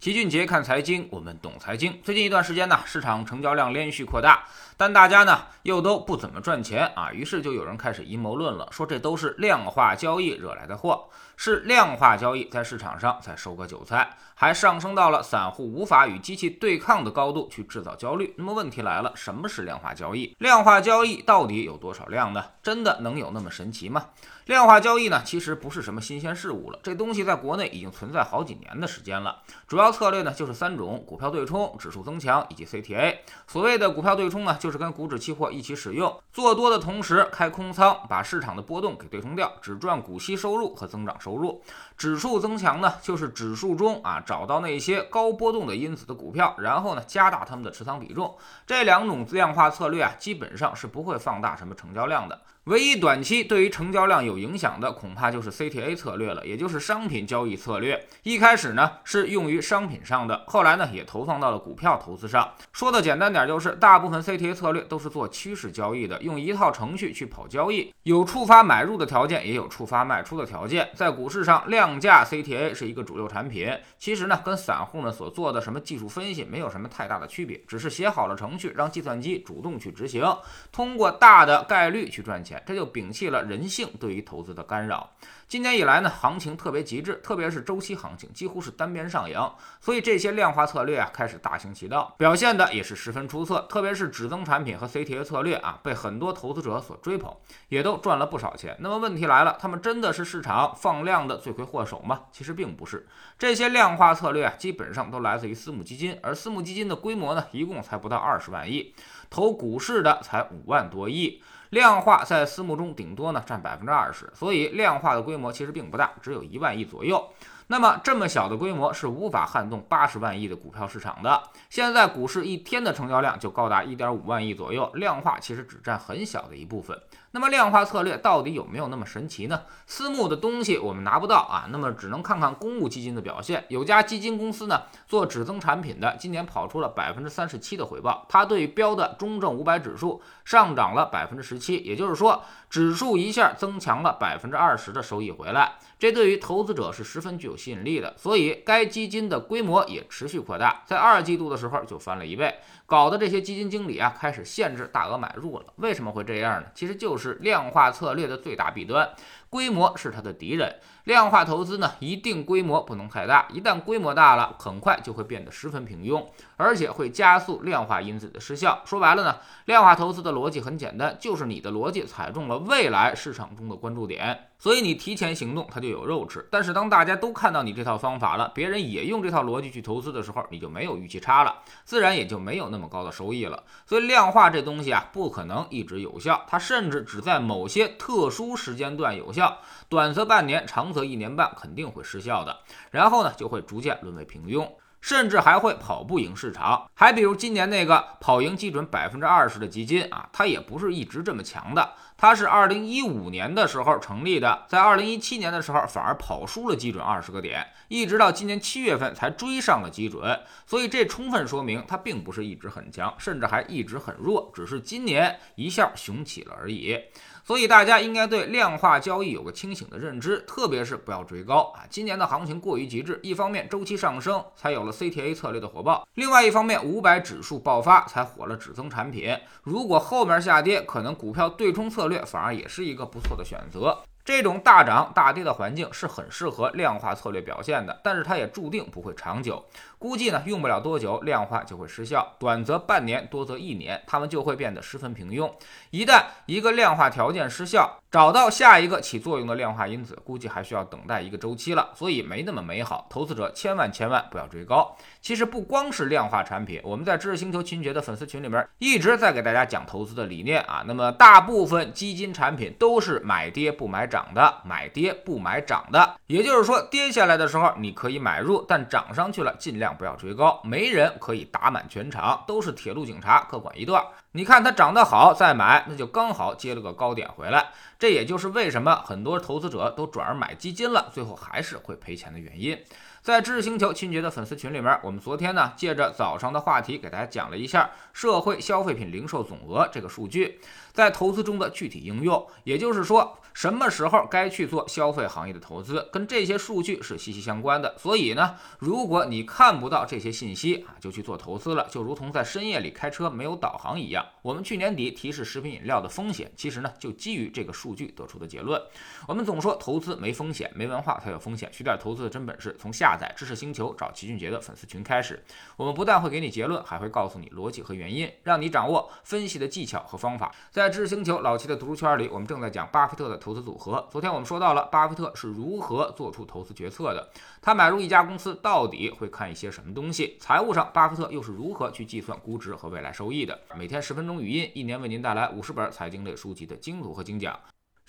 齐俊杰看财经，我们懂财经。最近一段时间呢，市场成交量连续扩大，但大家呢又都不怎么赚钱啊，于是就有人开始阴谋论了，说这都是量化交易惹来的祸，是量化交易在市场上在收割韭菜，还上升到了散户无法与机器对抗的高度去制造焦虑。那么问题来了，什么是量化交易？量化交易到底有多少量呢？真的能有那么神奇吗？量化交易呢，其实不是什么新鲜事物了，这东西在国内已经存在好几年的时间了。主要策略呢就是三种：股票对冲、指数增强以及 CTA。所谓的股票对冲呢，就是跟股指期货一起使用，做多的同时开空仓，把市场的波动给对冲掉，只赚股息收入和增长收入。指数增强呢，就是指数中啊找到那些高波动的因子的股票，然后呢加大它们的持仓比重。这两种量化策略啊，基本上是不会放大什么成交量的。唯一短期对于成交量有影响的，恐怕就是 CTA 策略了，也就是商品交易策略。一开始呢是用于商品上的，后来呢也投放到了股票投资上。说的简单点，就是大部分 CTA 策略都是做趋势交易的，用一套程序去跑交易，有触发买入的条件，也有触发卖出的条件。在股市上，量价 CTA 是一个主流产品。其实呢，跟散户呢所做的什么技术分析没有什么太大的区别，只是写好了程序，让计算机主动去执行，通过大的概率去赚钱。这就摒弃了人性对于投资的干扰。今年以来呢，行情特别极致，特别是周期行情，几乎是单边上扬，所以这些量化策略啊开始大行其道，表现的也是十分出色。特别是指增产品和 CTA 策略啊，被很多投资者所追捧，也都赚了不少钱。那么问题来了，他们真的是市场放量的罪魁祸手吗？其实并不是，这些量化策略啊，基本上都来自于私募基金，而私募基金的规模呢，一共才不到二十万亿，投股市的才五万多亿。量化在私募中顶多呢占百分之二十，所以量化的规模其实并不大，只有一万亿左右。那么这么小的规模是无法撼动八十万亿的股票市场的。现在股市一天的成交量就高达一点五万亿左右，量化其实只占很小的一部分。那么量化策略到底有没有那么神奇呢？私募的东西我们拿不到啊，那么只能看看公募基金的表现。有家基金公司呢做指增产品的，今年跑出了百分之三十七的回报，它对标的中证五百指数上涨了百分之十七，也就是说指数一下增强了百分之二十的收益回来，这对于投资者是十分具有吸引力的。所以该基金的规模也持续扩大，在二季度的时候就翻了一倍，搞得这些基金经理啊开始限制大额买入了。为什么会这样呢？其实就是。量化策略的最大弊端，规模是它的敌人。量化投资呢，一定规模不能太大，一旦规模大了，很快就会变得十分平庸，而且会加速量化因子的失效。说白了呢，量化投资的逻辑很简单，就是你的逻辑踩中了未来市场中的关注点，所以你提前行动，它就有肉吃。但是当大家都看到你这套方法了，别人也用这套逻辑去投资的时候，你就没有预期差了，自然也就没有那么高的收益了。所以量化这东西啊，不可能一直有效，它甚至只在某些特殊时间段有效，短则半年，长。则一年半肯定会失效的，然后呢就会逐渐沦为平庸，甚至还会跑不赢市场。还比如今年那个跑赢基准百分之二十的基金啊，它也不是一直这么强的，它是二零一五年的时候成立的，在二零一七年的时候反而跑输了基准二十个点，一直到今年七月份才追上了基准。所以这充分说明它并不是一直很强，甚至还一直很弱，只是今年一下雄起了而已。所以大家应该对量化交易有个清醒的认知，特别是不要追高啊！今年的行情过于极致，一方面周期上升才有了 CTA 策略的火爆，另外一方面五百指数爆发才火了指增产品。如果后面下跌，可能股票对冲策略反而也是一个不错的选择。这种大涨大跌的环境是很适合量化策略表现的，但是它也注定不会长久。估计呢，用不了多久，量化就会失效，短则半年，多则一年，它们就会变得十分平庸。一旦一个量化条件失效，找到下一个起作用的量化因子，估计还需要等待一个周期了，所以没那么美好。投资者千万千万不要追高。其实不光是量化产品，我们在知识星球群学的粉丝群里面一直在给大家讲投资的理念啊。那么大部分基金产品都是买跌不买涨的，买跌不买涨的，也就是说跌下来的时候你可以买入，但涨上去了尽量。不要追高，没人可以打满全场，都是铁路警察，各管一段。你看它涨得好再买，那就刚好接了个高点回来。这也就是为什么很多投资者都转而买基金了，最后还是会赔钱的原因。在知识星球清洁的粉丝群里面，我们昨天呢借着早上的话题给大家讲了一下社会消费品零售总额这个数据在投资中的具体应用，也就是说什么时候该去做消费行业的投资，跟这些数据是息息相关的。所以呢，如果你看不到这些信息啊，就去做投资了，就如同在深夜里开车没有导航一样。我们去年底提示食品饮料的风险，其实呢就基于这个数据得出的结论。我们总说投资没风险，没文化才有风险。学点投资的真本事，从下下载知识星球找齐俊杰的粉丝群开始。我们不但会给你结论，还会告诉你逻辑和原因，让你掌握分析的技巧和方法。在知识星球老齐的读书圈里，我们正在讲巴菲特的投资组合。昨天我们说到了巴菲特是如何做出投资决策的，他买入一家公司到底会看一些什么东西？财务上，巴菲特又是如何去计算估值和未来收益的？每天十分钟语音，一年为您带来五十本财经类书籍的精读和精讲。